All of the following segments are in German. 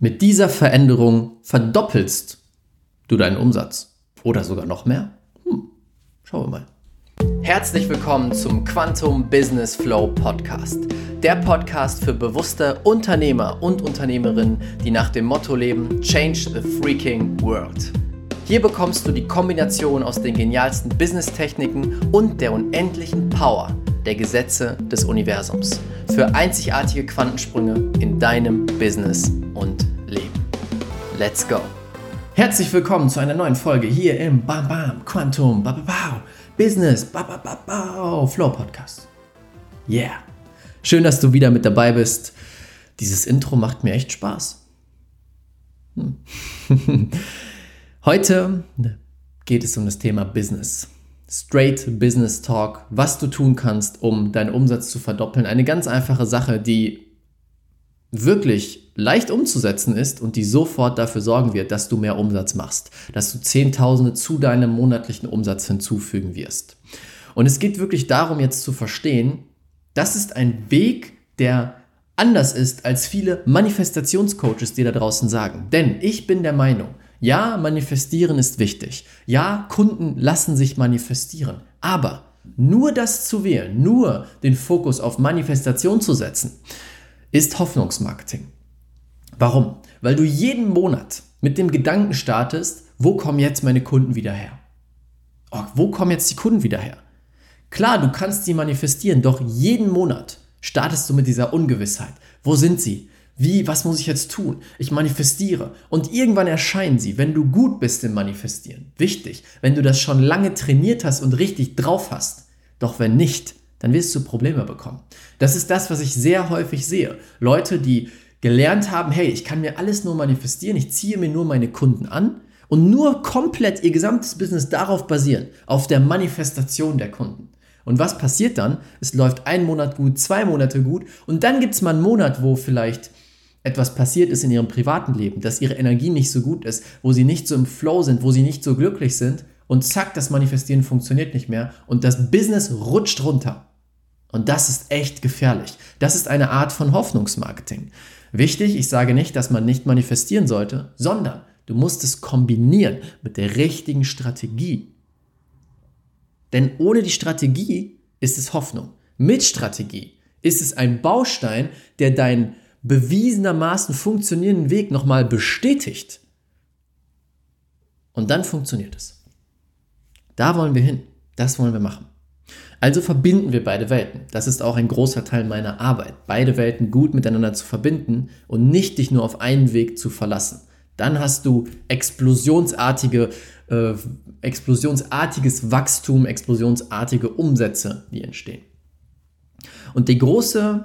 Mit dieser Veränderung verdoppelst du deinen Umsatz. Oder sogar noch mehr. Hm, schauen wir mal. Herzlich willkommen zum Quantum Business Flow Podcast. Der Podcast für bewusste Unternehmer und Unternehmerinnen, die nach dem Motto leben, Change the Freaking World. Hier bekommst du die Kombination aus den genialsten Business-Techniken und der unendlichen Power der Gesetze des Universums für einzigartige Quantensprünge in deinem Business und. Let's go! Herzlich willkommen zu einer neuen Folge hier im Bam Bam Quantum ba, ba, ba, Business ba, ba, ba, ba, Flow Podcast. Yeah! Schön, dass du wieder mit dabei bist. Dieses Intro macht mir echt Spaß. Hm. Heute geht es um das Thema Business. Straight Business Talk, was du tun kannst, um deinen Umsatz zu verdoppeln. Eine ganz einfache Sache, die wirklich leicht umzusetzen ist und die sofort dafür sorgen wird, dass du mehr Umsatz machst, dass du Zehntausende zu deinem monatlichen Umsatz hinzufügen wirst. Und es geht wirklich darum, jetzt zu verstehen, das ist ein Weg, der anders ist, als viele Manifestationscoaches dir da draußen sagen. Denn ich bin der Meinung, ja, manifestieren ist wichtig. Ja, Kunden lassen sich manifestieren. Aber nur das zu wählen, nur den Fokus auf Manifestation zu setzen, ist Hoffnungsmarketing. Warum? Weil du jeden Monat mit dem Gedanken startest, wo kommen jetzt meine Kunden wieder her? Oh, wo kommen jetzt die Kunden wieder her? Klar, du kannst sie manifestieren, doch jeden Monat startest du mit dieser Ungewissheit. Wo sind sie? Wie, was muss ich jetzt tun? Ich manifestiere. Und irgendwann erscheinen sie, wenn du gut bist im Manifestieren. Wichtig, wenn du das schon lange trainiert hast und richtig drauf hast. Doch wenn nicht, dann wirst du Probleme bekommen. Das ist das, was ich sehr häufig sehe. Leute, die gelernt haben, hey, ich kann mir alles nur manifestieren, ich ziehe mir nur meine Kunden an und nur komplett ihr gesamtes Business darauf basieren, auf der Manifestation der Kunden. Und was passiert dann? Es läuft ein Monat gut, zwei Monate gut und dann gibt es mal einen Monat, wo vielleicht etwas passiert ist in ihrem privaten Leben, dass ihre Energie nicht so gut ist, wo sie nicht so im Flow sind, wo sie nicht so glücklich sind und zack, das Manifestieren funktioniert nicht mehr und das Business rutscht runter. Und das ist echt gefährlich. Das ist eine Art von Hoffnungsmarketing. Wichtig, ich sage nicht, dass man nicht manifestieren sollte, sondern du musst es kombinieren mit der richtigen Strategie. Denn ohne die Strategie ist es Hoffnung. Mit Strategie ist es ein Baustein, der dein bewiesenermaßen funktionierenden Weg nochmal bestätigt. Und dann funktioniert es. Da wollen wir hin. Das wollen wir machen. Also verbinden wir beide Welten. Das ist auch ein großer Teil meiner Arbeit, beide Welten gut miteinander zu verbinden und nicht dich nur auf einen Weg zu verlassen. Dann hast du explosionsartige, äh, explosionsartiges Wachstum, explosionsartige Umsätze, die entstehen. Und die große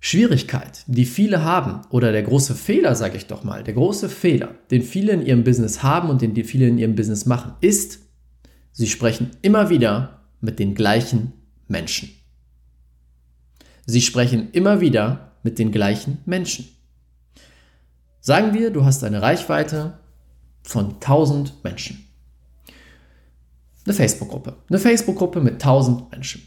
Schwierigkeit, die viele haben, oder der große Fehler, sage ich doch mal, der große Fehler, den viele in ihrem Business haben und den die viele in ihrem Business machen, ist, sie sprechen immer wieder mit den gleichen Menschen. Sie sprechen immer wieder mit den gleichen Menschen. Sagen wir, du hast eine Reichweite von 1000 Menschen. Eine Facebook-Gruppe. Eine Facebook-Gruppe mit 1000 Menschen.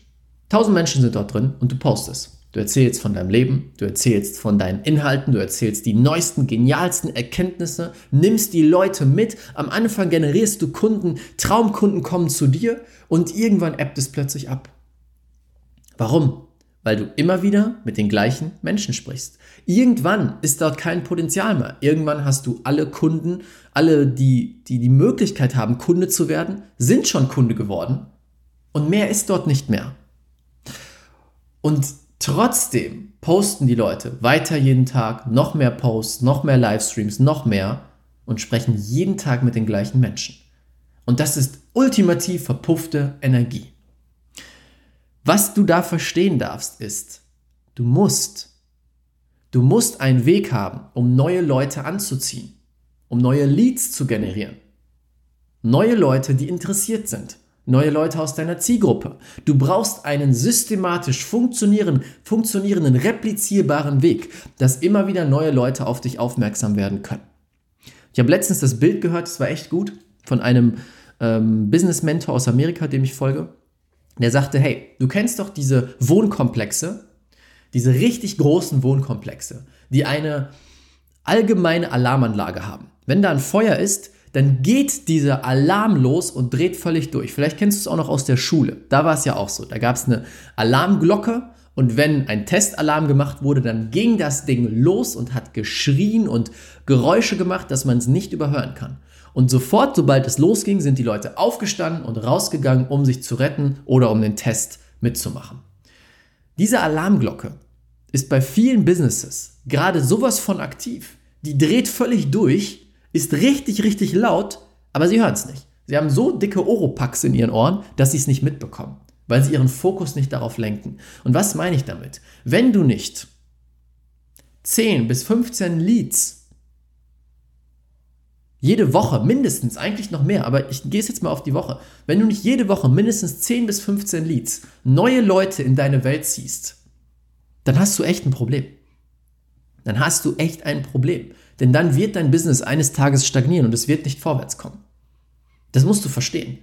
1000 Menschen sind dort drin und du postest. Du erzählst von deinem Leben, du erzählst von deinen Inhalten, du erzählst die neuesten, genialsten Erkenntnisse, nimmst die Leute mit. Am Anfang generierst du Kunden, Traumkunden kommen zu dir und irgendwann ebbt es plötzlich ab. Warum? Weil du immer wieder mit den gleichen Menschen sprichst. Irgendwann ist dort kein Potenzial mehr. Irgendwann hast du alle Kunden, alle, die, die die Möglichkeit haben, Kunde zu werden, sind schon Kunde geworden. Und mehr ist dort nicht mehr. Und Trotzdem posten die Leute weiter jeden Tag, noch mehr Posts, noch mehr Livestreams, noch mehr und sprechen jeden Tag mit den gleichen Menschen. Und das ist ultimativ verpuffte Energie. Was du da verstehen darfst, ist, du musst, du musst einen Weg haben, um neue Leute anzuziehen, um neue Leads zu generieren. Neue Leute, die interessiert sind neue Leute aus deiner Zielgruppe. Du brauchst einen systematisch funktionierenden, funktionierenden, replizierbaren Weg, dass immer wieder neue Leute auf dich aufmerksam werden können. Ich habe letztens das Bild gehört, das war echt gut, von einem ähm, Business-Mentor aus Amerika, dem ich folge. Der sagte, hey, du kennst doch diese Wohnkomplexe, diese richtig großen Wohnkomplexe, die eine allgemeine Alarmanlage haben. Wenn da ein Feuer ist, dann geht dieser Alarm los und dreht völlig durch. Vielleicht kennst du es auch noch aus der Schule. Da war es ja auch so. Da gab es eine Alarmglocke und wenn ein Testalarm gemacht wurde, dann ging das Ding los und hat geschrien und Geräusche gemacht, dass man es nicht überhören kann. Und sofort, sobald es losging, sind die Leute aufgestanden und rausgegangen, um sich zu retten oder um den Test mitzumachen. Diese Alarmglocke ist bei vielen Businesses gerade sowas von aktiv. Die dreht völlig durch, ist richtig, richtig laut, aber sie hören es nicht. Sie haben so dicke Oropax in ihren Ohren, dass sie es nicht mitbekommen, weil sie ihren Fokus nicht darauf lenken. Und was meine ich damit? Wenn du nicht 10 bis 15 Leads jede Woche mindestens, eigentlich noch mehr, aber ich gehe es jetzt mal auf die Woche. Wenn du nicht jede Woche mindestens 10 bis 15 Leads, neue Leute in deine Welt ziehst, dann hast du echt ein Problem. Dann hast du echt ein Problem. Denn dann wird dein Business eines Tages stagnieren und es wird nicht vorwärts kommen. Das musst du verstehen.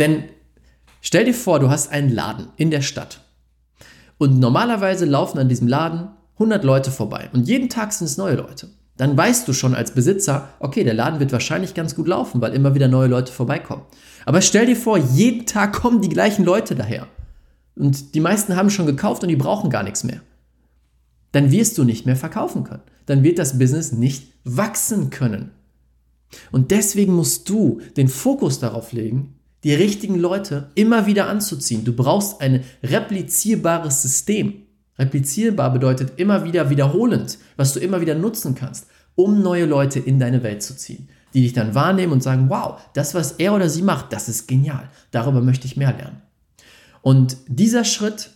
Denn stell dir vor, du hast einen Laden in der Stadt. Und normalerweise laufen an diesem Laden 100 Leute vorbei. Und jeden Tag sind es neue Leute. Dann weißt du schon als Besitzer, okay, der Laden wird wahrscheinlich ganz gut laufen, weil immer wieder neue Leute vorbeikommen. Aber stell dir vor, jeden Tag kommen die gleichen Leute daher. Und die meisten haben schon gekauft und die brauchen gar nichts mehr. Dann wirst du nicht mehr verkaufen können. Dann wird das Business nicht wachsen können. Und deswegen musst du den Fokus darauf legen, die richtigen Leute immer wieder anzuziehen. Du brauchst ein replizierbares System. Replizierbar bedeutet immer wieder wiederholend, was du immer wieder nutzen kannst, um neue Leute in deine Welt zu ziehen, die dich dann wahrnehmen und sagen, wow, das, was er oder sie macht, das ist genial. Darüber möchte ich mehr lernen. Und dieser Schritt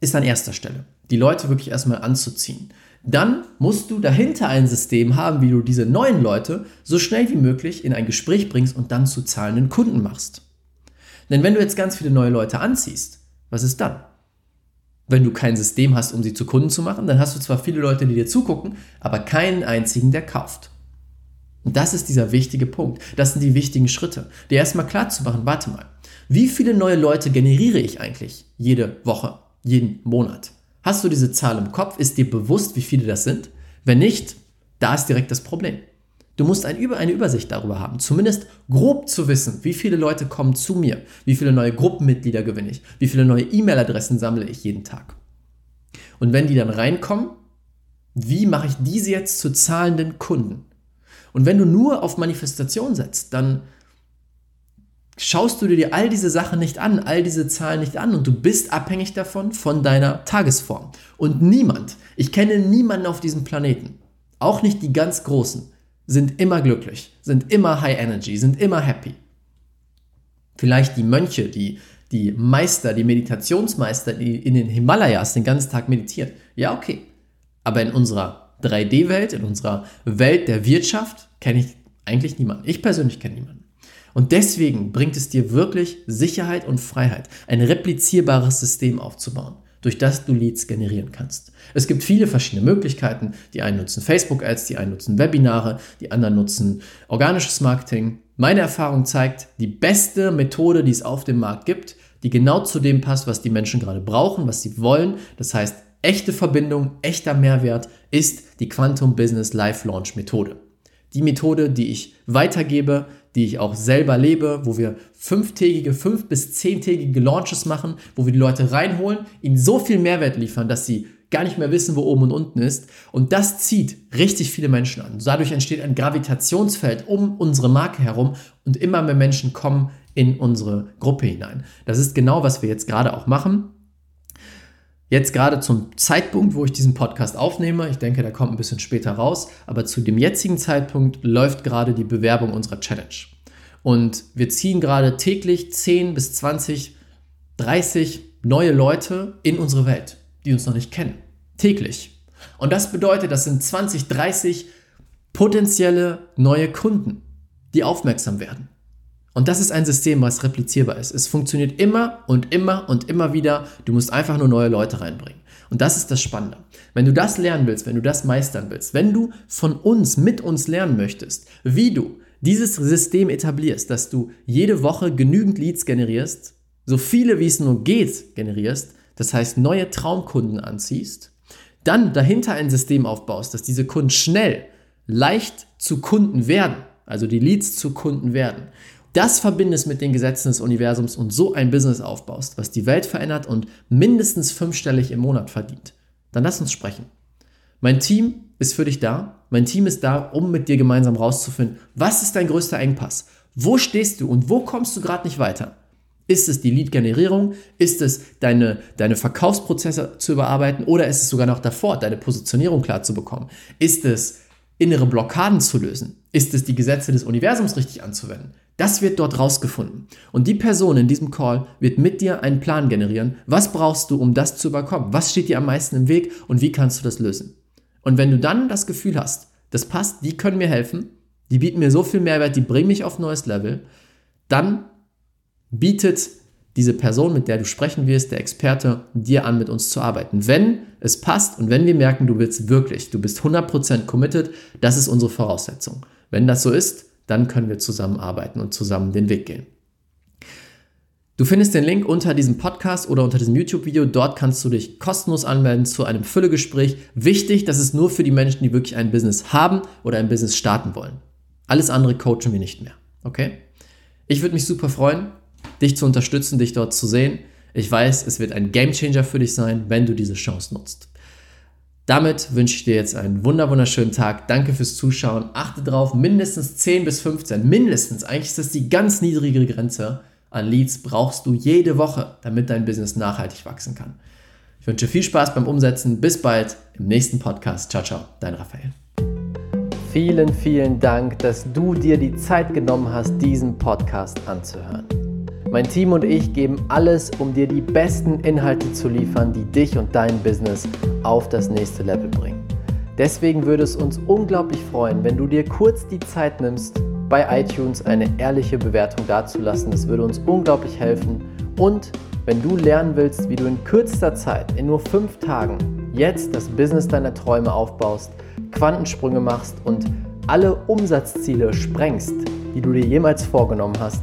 ist an erster Stelle, die Leute wirklich erstmal anzuziehen. Dann musst du dahinter ein System haben, wie du diese neuen Leute so schnell wie möglich in ein Gespräch bringst und dann zu zahlenden Kunden machst. Denn wenn du jetzt ganz viele neue Leute anziehst, was ist dann? Wenn du kein System hast, um sie zu Kunden zu machen, dann hast du zwar viele Leute, die dir zugucken, aber keinen einzigen, der kauft. Und das ist dieser wichtige Punkt. Das sind die wichtigen Schritte. Dir erstmal klar zu machen, warte mal, wie viele neue Leute generiere ich eigentlich jede Woche, jeden Monat? Hast du diese Zahl im Kopf? Ist dir bewusst, wie viele das sind? Wenn nicht, da ist direkt das Problem. Du musst eine Übersicht darüber haben, zumindest grob zu wissen, wie viele Leute kommen zu mir, wie viele neue Gruppenmitglieder gewinne ich, wie viele neue E-Mail-Adressen sammle ich jeden Tag. Und wenn die dann reinkommen, wie mache ich diese jetzt zu zahlenden Kunden? Und wenn du nur auf Manifestation setzt, dann schaust du dir all diese Sachen nicht an, all diese Zahlen nicht an und du bist abhängig davon von deiner Tagesform. Und niemand, ich kenne niemanden auf diesem Planeten, auch nicht die ganz Großen, sind immer glücklich, sind immer high energy, sind immer happy. Vielleicht die Mönche, die, die Meister, die Meditationsmeister, die in den Himalayas den ganzen Tag meditieren. Ja, okay. Aber in unserer 3D-Welt, in unserer Welt der Wirtschaft, kenne ich eigentlich niemanden. Ich persönlich kenne niemanden. Und deswegen bringt es dir wirklich Sicherheit und Freiheit, ein replizierbares System aufzubauen, durch das du Leads generieren kannst. Es gibt viele verschiedene Möglichkeiten. Die einen nutzen Facebook-Ads, die einen nutzen Webinare, die anderen nutzen organisches Marketing. Meine Erfahrung zeigt, die beste Methode, die es auf dem Markt gibt, die genau zu dem passt, was die Menschen gerade brauchen, was sie wollen. Das heißt, echte Verbindung, echter Mehrwert ist die Quantum Business Live Launch Methode. Die Methode, die ich weitergebe, die ich auch selber lebe, wo wir fünftägige, fünf- bis zehntägige Launches machen, wo wir die Leute reinholen, ihnen so viel Mehrwert liefern, dass sie gar nicht mehr wissen, wo oben und unten ist. Und das zieht richtig viele Menschen an. Dadurch entsteht ein Gravitationsfeld um unsere Marke herum und immer mehr Menschen kommen in unsere Gruppe hinein. Das ist genau, was wir jetzt gerade auch machen. Jetzt gerade zum Zeitpunkt, wo ich diesen Podcast aufnehme, ich denke, der kommt ein bisschen später raus, aber zu dem jetzigen Zeitpunkt läuft gerade die Bewerbung unserer Challenge. Und wir ziehen gerade täglich 10 bis 20, 30 neue Leute in unsere Welt, die uns noch nicht kennen. Täglich. Und das bedeutet, das sind 20, 30 potenzielle neue Kunden, die aufmerksam werden. Und das ist ein System, was replizierbar ist. Es funktioniert immer und immer und immer wieder. Du musst einfach nur neue Leute reinbringen. Und das ist das Spannende. Wenn du das lernen willst, wenn du das meistern willst, wenn du von uns, mit uns lernen möchtest, wie du dieses System etablierst, dass du jede Woche genügend Leads generierst, so viele wie es nur geht generierst, das heißt neue Traumkunden anziehst, dann dahinter ein System aufbaust, dass diese Kunden schnell, leicht zu Kunden werden, also die Leads zu Kunden werden, das verbindest mit den Gesetzen des Universums und so ein Business aufbaust, was die Welt verändert und mindestens fünfstellig im Monat verdient, dann lass uns sprechen. Mein Team ist für dich da. Mein Team ist da, um mit dir gemeinsam rauszufinden, was ist dein größter Engpass? Wo stehst du und wo kommst du gerade nicht weiter? Ist es die Lead-Generierung? Ist es deine, deine Verkaufsprozesse zu überarbeiten? Oder ist es sogar noch davor, deine Positionierung klar zu bekommen? Ist es innere Blockaden zu lösen? Ist es die Gesetze des Universums richtig anzuwenden? Das wird dort rausgefunden. Und die Person in diesem Call wird mit dir einen Plan generieren. Was brauchst du, um das zu überkommen? Was steht dir am meisten im Weg und wie kannst du das lösen? Und wenn du dann das Gefühl hast, das passt, die können mir helfen, die bieten mir so viel Mehrwert, die bringen mich auf neues Level, dann bietet diese Person, mit der du sprechen wirst, der Experte, dir an, mit uns zu arbeiten. Wenn es passt und wenn wir merken, du willst wirklich, du bist 100% committed, das ist unsere Voraussetzung. Wenn das so ist, dann können wir zusammenarbeiten und zusammen den Weg gehen. Du findest den Link unter diesem Podcast oder unter diesem YouTube-Video. Dort kannst du dich kostenlos anmelden zu einem Füllegespräch. Wichtig, das ist nur für die Menschen, die wirklich ein Business haben oder ein Business starten wollen. Alles andere coachen wir nicht mehr. Okay? Ich würde mich super freuen, dich zu unterstützen, dich dort zu sehen. Ich weiß, es wird ein Gamechanger für dich sein, wenn du diese Chance nutzt. Damit wünsche ich dir jetzt einen wunderschönen Tag. Danke fürs Zuschauen. Achte drauf, mindestens 10 bis 15, mindestens, eigentlich ist das die ganz niedrige Grenze an Leads brauchst du jede Woche, damit dein Business nachhaltig wachsen kann. Ich wünsche viel Spaß beim Umsetzen. Bis bald im nächsten Podcast. Ciao, ciao, dein Raphael. Vielen, vielen Dank, dass du dir die Zeit genommen hast, diesen Podcast anzuhören. Mein Team und ich geben alles, um dir die besten Inhalte zu liefern, die dich und dein Business auf das nächste Level bringen. Deswegen würde es uns unglaublich freuen, wenn du dir kurz die Zeit nimmst, bei iTunes eine ehrliche Bewertung dazulassen. Das würde uns unglaublich helfen. Und wenn du lernen willst, wie du in kürzester Zeit, in nur fünf Tagen, jetzt das Business deiner Träume aufbaust, Quantensprünge machst und alle Umsatzziele sprengst, die du dir jemals vorgenommen hast,